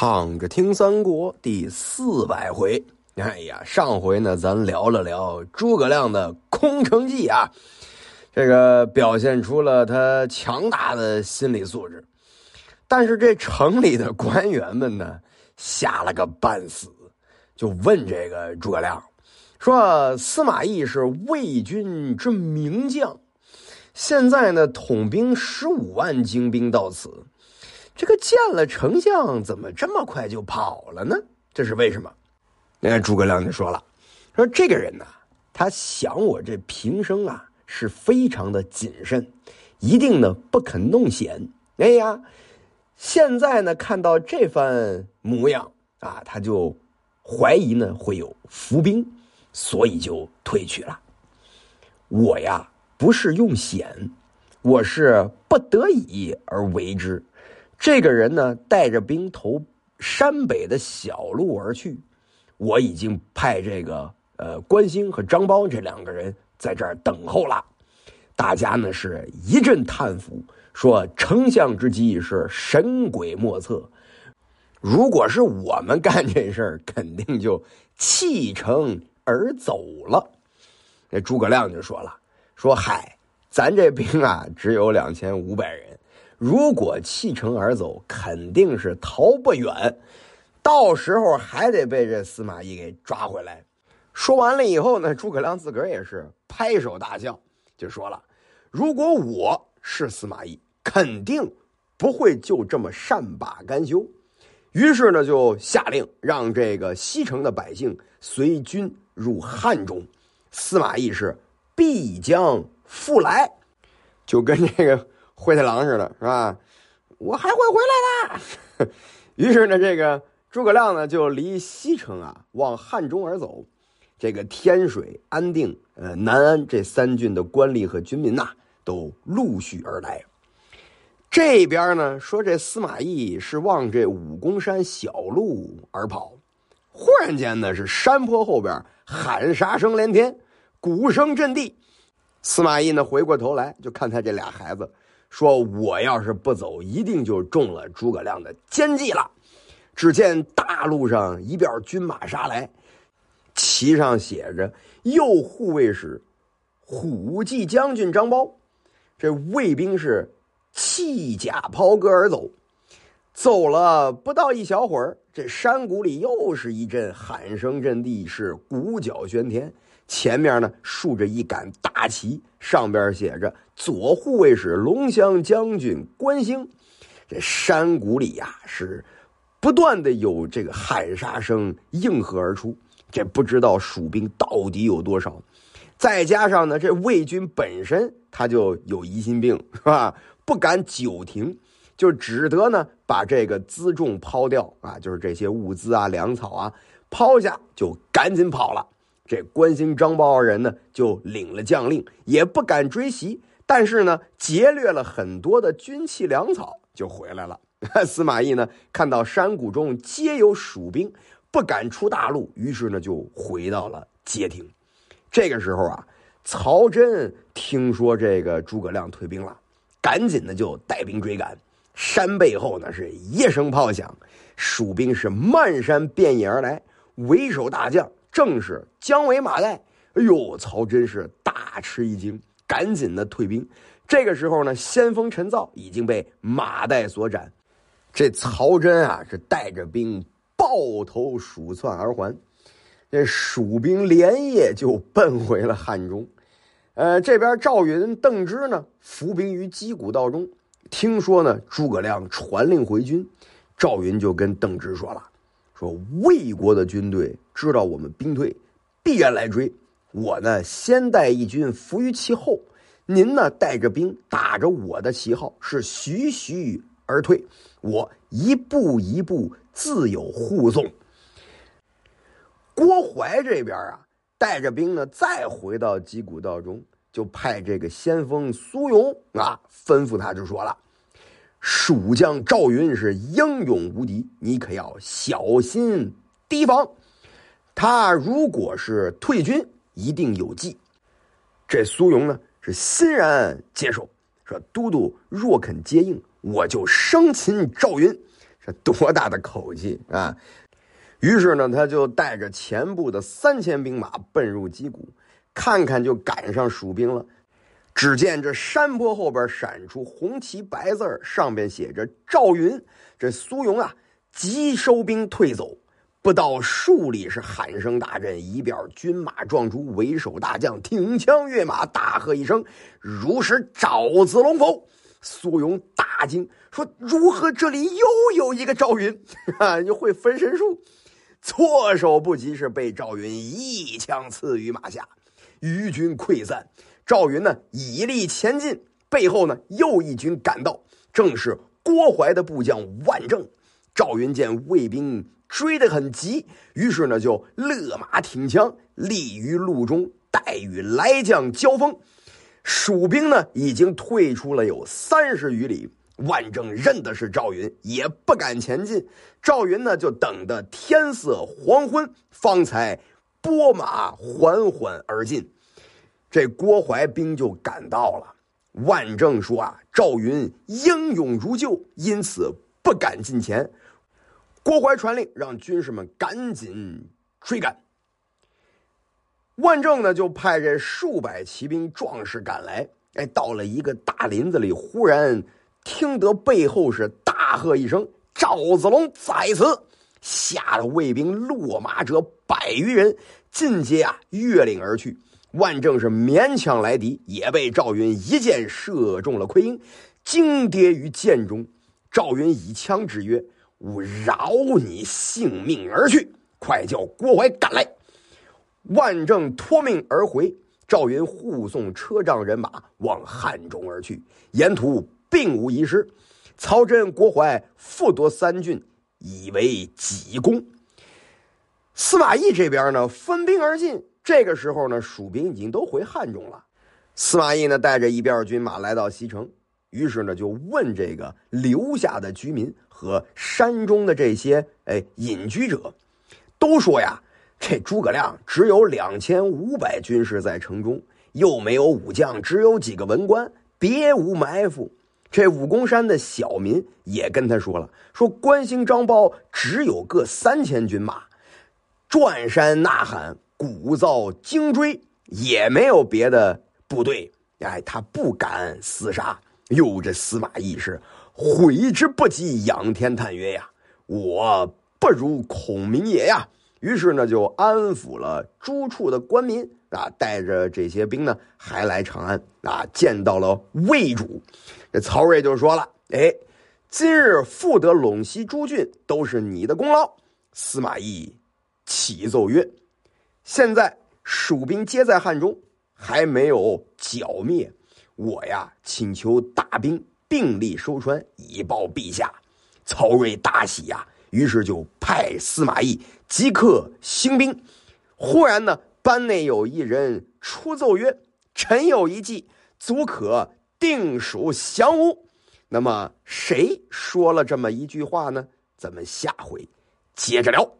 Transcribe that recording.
躺着听三国第四百回，哎呀，上回呢，咱聊了聊诸葛亮的空城计啊，这个表现出了他强大的心理素质。但是这城里的官员们呢，吓了个半死，就问这个诸葛亮说：“司马懿是魏军之名将，现在呢，统兵十五万精兵到此。”这个见了丞相，怎么这么快就跑了呢？这是为什么？那诸葛亮就说了：“说这个人呢，他想我这平生啊是非常的谨慎，一定呢不肯弄险。哎呀，现在呢看到这番模样啊，他就怀疑呢会有伏兵，所以就退去了。我呀不是用险，我是不得已而为之。”这个人呢，带着兵投山北的小路而去。我已经派这个呃关兴和张苞这两个人在这儿等候了。大家呢是一阵叹服，说丞相之计是神鬼莫测。如果是我们干这事儿，肯定就弃城而走了。那诸葛亮就说了：“说嗨，咱这兵啊，只有两千五百人。”如果弃城而走，肯定是逃不远，到时候还得被这司马懿给抓回来。说完了以后呢，诸葛亮自个儿也是拍手大笑，就说了：“如果我是司马懿，肯定不会就这么善罢甘休。”于是呢，就下令让这个西城的百姓随军入汉中，司马懿是必将复来，就跟这个。灰太狼似的，是吧？我还会回来的。于是呢，这个诸葛亮呢，就离西城啊，往汉中而走。这个天水、安定、呃南安这三郡的官吏和军民呐，都陆续而来。这边呢，说这司马懿是往这武功山小路而跑。忽然间呢，是山坡后边喊杀声连天，鼓声震地。司马懿呢，回过头来就看他这俩孩子。说：“我要是不走，一定就中了诸葛亮的奸计了。”只见大路上一边军马杀来，旗上写着“右护卫使虎骑将军张苞”。这卫兵是弃甲抛戈而走，走了不到一小会儿，这山谷里又是一阵喊声震地，是鼓角喧天。前面呢竖着一杆大旗，上边写着“左护卫使龙骧将军关兴”。这山谷里呀是不断的有这个喊杀声应和而出。这不知道蜀兵到底有多少，再加上呢，这魏军本身他就有疑心病，是吧？不敢久停，就只得呢把这个辎重抛掉啊，就是这些物资啊、粮草啊抛下，就赶紧跑了。这关兴、张苞二人呢，就领了将令，也不敢追袭，但是呢，劫掠了很多的军器粮草，就回来了。司马懿呢，看到山谷中皆有蜀兵，不敢出大路，于是呢，就回到了街亭。这个时候啊，曹真听说这个诸葛亮退兵了，赶紧的就带兵追赶。山背后呢，是一声炮响，蜀兵是漫山遍野而来，为首大将。正是姜维、马岱，哎呦，曹真是大吃一惊，赶紧的退兵。这个时候呢，先锋陈造已经被马岱所斩，这曹真啊是带着兵抱头鼠窜而还。这蜀兵连夜就奔回了汉中。呃，这边赵云、邓芝呢伏兵于击鼓道中，听说呢诸葛亮传令回军，赵云就跟邓芝说了。说魏国的军队知道我们兵退，必然来追。我呢，先带一军伏于其后，您呢带着兵打着我的旗号，是徐徐而退。我一步一步自有护送。郭淮这边啊，带着兵呢，再回到击鼓道中，就派这个先锋苏勇啊，吩咐他就说了。蜀将赵云是英勇无敌，你可要小心提防。他如果是退军，一定有计。这苏荣呢是欣然接受，说：“都督若肯接应，我就生擒赵云。这多大的口气啊！于是呢，他就带着前部的三千兵马奔入击鼓，看看就赶上蜀兵了。只见这山坡后边闪出红旗白字上边写着“赵云”。这苏荣啊，急收兵退走，不到数里是喊声大震，一边军马撞出，为首大将挺枪跃马，大喝一声：“如是赵子龙否？”苏勇大惊，说：“如何这里又有一个赵云？啊，你会分身术？”措手不及，是被赵云一枪刺于马下，余军溃散。赵云呢，以力前进，背后呢又一军赶到，正是郭淮的部将万正。赵云见魏兵追得很急，于是呢就勒马挺枪，立于路中，待与来将交锋。蜀兵呢已经退出了有三十余里，万正认的是赵云，也不敢前进。赵云呢就等得天色黄昏，方才拨马缓缓而进。这郭淮兵就赶到了，万正说啊，赵云英勇如旧，因此不敢近前。郭淮传令，让军士们赶紧追赶。万正呢，就派这数百骑兵壮士赶来。哎，到了一个大林子里，忽然听得背后是大喝一声：“赵子龙在此！”吓得卫兵落马者百余人，尽皆啊越岭而去。万正是勉强来敌，也被赵云一箭射中了盔缨，惊跌于剑中。赵云以枪指曰：“吾饶你性命而去，快叫郭淮赶来。”万正托命而回，赵云护送车仗人马往汉中而去，沿途并无遗失。曹真、郭淮复夺三郡，以为己功。司马懿这边呢，分兵而进。这个时候呢，蜀兵已经都回汉中了。司马懿呢，带着一边军马来到西城，于是呢，就问这个留下的居民和山中的这些哎隐居者，都说呀，这诸葛亮只有两千五百军士在城中，又没有武将，只有几个文官，别无埋伏。这武功山的小民也跟他说了，说关兴、张苞只有个三千军马，转山呐喊。鼓噪惊追，也没有别的部队，哎，他不敢厮杀。哟，这司马懿是悔之不及，仰天叹曰：“呀，我不如孔明也呀！”于是呢，就安抚了诸处的官民啊，带着这些兵呢，还来长安啊，见到了魏主。这曹睿就说了：“哎，今日复得陇西诸郡，都是你的功劳。”司马懿启奏曰。现在蜀兵皆在汉中，还没有剿灭。我呀，请求大兵并力收川，以报陛下。曹睿大喜呀，于是就派司马懿即刻兴兵。忽然呢，班内有一人出奏曰：“臣有一计，足可定蜀降吴。”那么谁说了这么一句话呢？咱们下回接着聊。